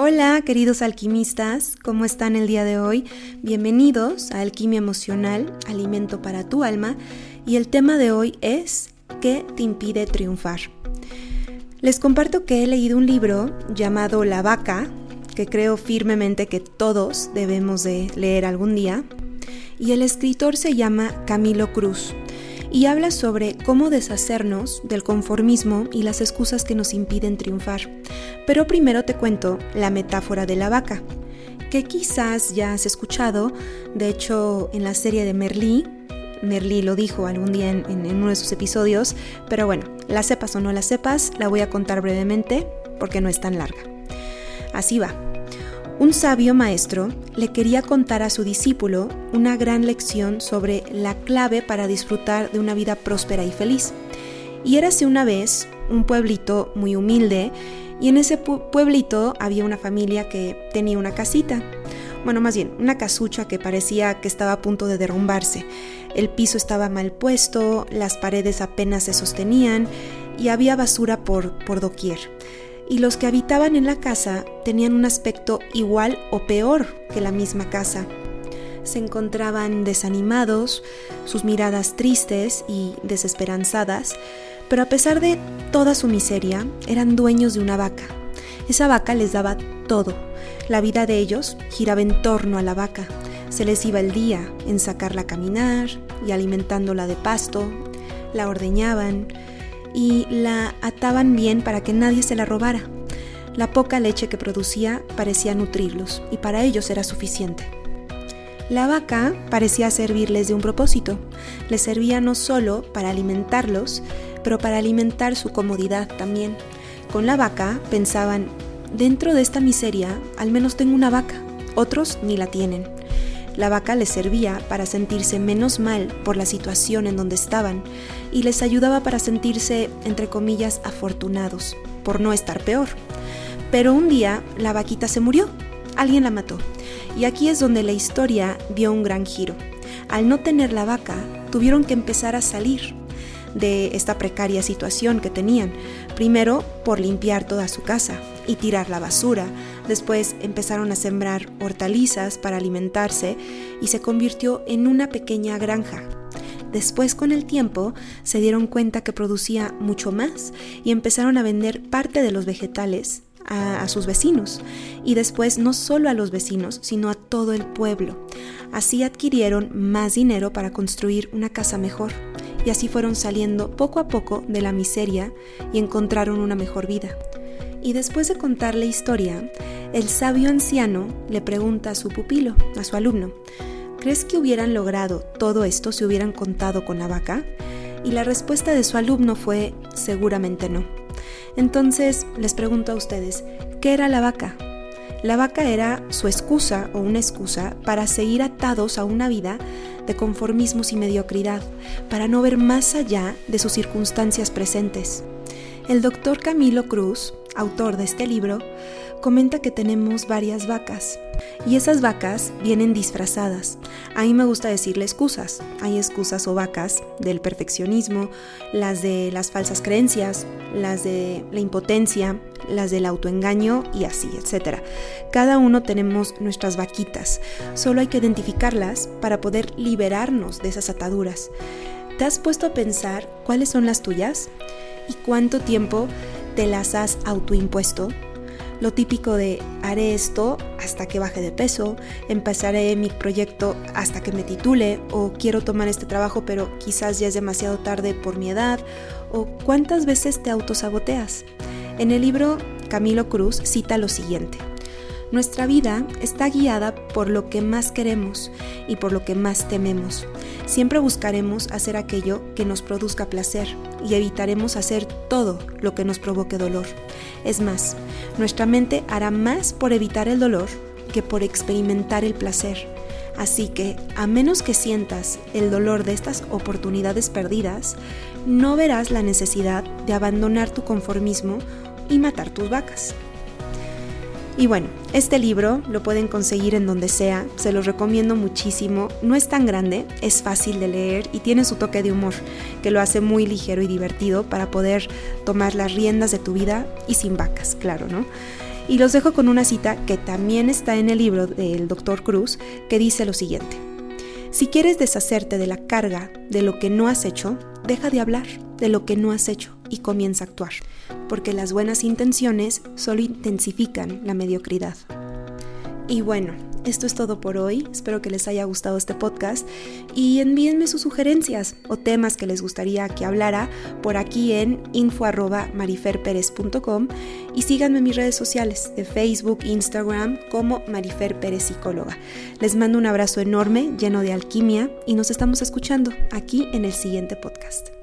Hola queridos alquimistas, ¿cómo están el día de hoy? Bienvenidos a Alquimia Emocional, Alimento para tu alma, y el tema de hoy es ¿qué te impide triunfar? Les comparto que he leído un libro llamado La vaca, que creo firmemente que todos debemos de leer algún día, y el escritor se llama Camilo Cruz y habla sobre cómo deshacernos del conformismo y las excusas que nos impiden triunfar. Pero primero te cuento la metáfora de la vaca, que quizás ya has escuchado, de hecho en la serie de Merlí, Merlí lo dijo algún día en, uno de sus episodios, pero bueno, la sepas o no la sepas, la voy a contar brevemente porque no es tan larga. Así va. Un sabio maestro le quería contar a su discípulo una gran lección sobre la clave para disfrutar de una vida próspera y feliz. Y érase una vez un pueblito muy humilde y en ese pueblito había una familia que tenía una casita. Bueno, más bien, una casucha que parecía que estaba a punto de derrumbarse. El piso estaba mal puesto, las paredes apenas se sostenían y había basura por, por doquier y los que habitaban en la casa tenían un aspecto igual o peor que la misma casa. Se encontraban desanimados, sus miradas tristes y desesperanzadas, pero a pesar de toda su miseria, eran dueños de una vaca. Esa vaca les daba todo. La vida de ellos giraba en torno a la vaca. Se les iba el día en sacarla a caminar y alimentándola de pasto, la ordeñaban, y la ataban bien para que nadie se la robara. La poca leche que producía parecía nutrirlos y para ellos era suficiente. La vaca parecía servirles de un propósito. Les servía no solo para alimentarlos, pero para alimentar su comodidad también. Con la vaca pensaban, dentro de esta miseria al menos tengo una vaca, otros ni la tienen. La vaca les servía para sentirse menos mal por la situación en donde estaban y les ayudaba para sentirse, entre comillas, afortunados, por no estar peor. Pero un día la vaquita se murió, alguien la mató, y aquí es donde la historia dio un gran giro. Al no tener la vaca, tuvieron que empezar a salir de esta precaria situación que tenían, primero por limpiar toda su casa, y tirar la basura. Después empezaron a sembrar hortalizas para alimentarse y se convirtió en una pequeña granja. Después con el tiempo se dieron cuenta que producía mucho más y empezaron a vender parte de los vegetales a, sus vecinos y después no solo a los vecinos, sino a todo el pueblo. Así adquirieron más dinero para construir una casa mejor y así fueron saliendo poco a poco de la miseria y encontraron una mejor vida. Y después de contar la historia, el sabio anciano le pregunta a su pupilo, a su alumno, ¿crees que hubieran logrado todo esto si hubieran contado con la vaca? Y la respuesta de su alumno fue, seguramente no. Entonces les pregunto a ustedes, ¿qué era la vaca? La vaca era su excusa o una excusa para seguir atados a una vida de conformismos y mediocridad, para no ver más allá de sus circunstancias presentes. El doctor Camilo Cruz autor de este libro, comenta que tenemos varias vacas y esas vacas vienen disfrazadas. A mí me gusta decirle excusas. Hay excusas o vacas del perfeccionismo, las de las falsas creencias, las de la impotencia, las del autoengaño y así, etc. Cada uno tenemos nuestras vaquitas. Solo hay que identificarlas para poder liberarnos de esas ataduras. ¿Te has puesto a pensar cuáles son las tuyas? ¿Y cuánto tiempo te las has autoimpuesto. Lo típico de haré esto hasta que baje de peso, empezaré mi proyecto hasta que me titule o quiero tomar este trabajo pero quizás ya es demasiado tarde por mi edad o cuántas veces te autosaboteas. En el libro Camilo Cruz cita lo siguiente. Nuestra vida está guiada por lo que más queremos y por lo que más tememos. Siempre buscaremos hacer aquello que nos produzca placer y evitaremos hacer todo lo que nos provoque dolor. Es más, nuestra mente hará más por evitar el dolor que por experimentar el placer. Así que, a menos que sientas el dolor de estas oportunidades perdidas, no verás la necesidad de abandonar tu conformismo y matar tus vacas. Y bueno, este libro lo pueden conseguir en donde sea, se los recomiendo muchísimo, no es tan grande, es fácil de leer y tiene su toque de humor, que lo hace muy ligero y divertido para poder tomar las riendas de tu vida y sin vacas, claro, ¿no? Y los dejo con una cita que también está en el libro del Dr. Cruz, que dice lo siguiente. Si quieres deshacerte de la carga de lo que no has hecho, deja de hablar de lo que no has hecho y comienza a actuar, porque las buenas intenciones solo intensifican la mediocridad. Y bueno, esto es todo por hoy. Espero que les haya gustado este podcast y envíenme sus sugerencias o temas que les gustaría que hablara por aquí en info@mariferperez.com y síganme en mis redes sociales de Facebook, Instagram como Marifer Pérez Psicóloga. Les mando un abrazo enorme, lleno de alquimia y nos estamos escuchando aquí en el siguiente podcast.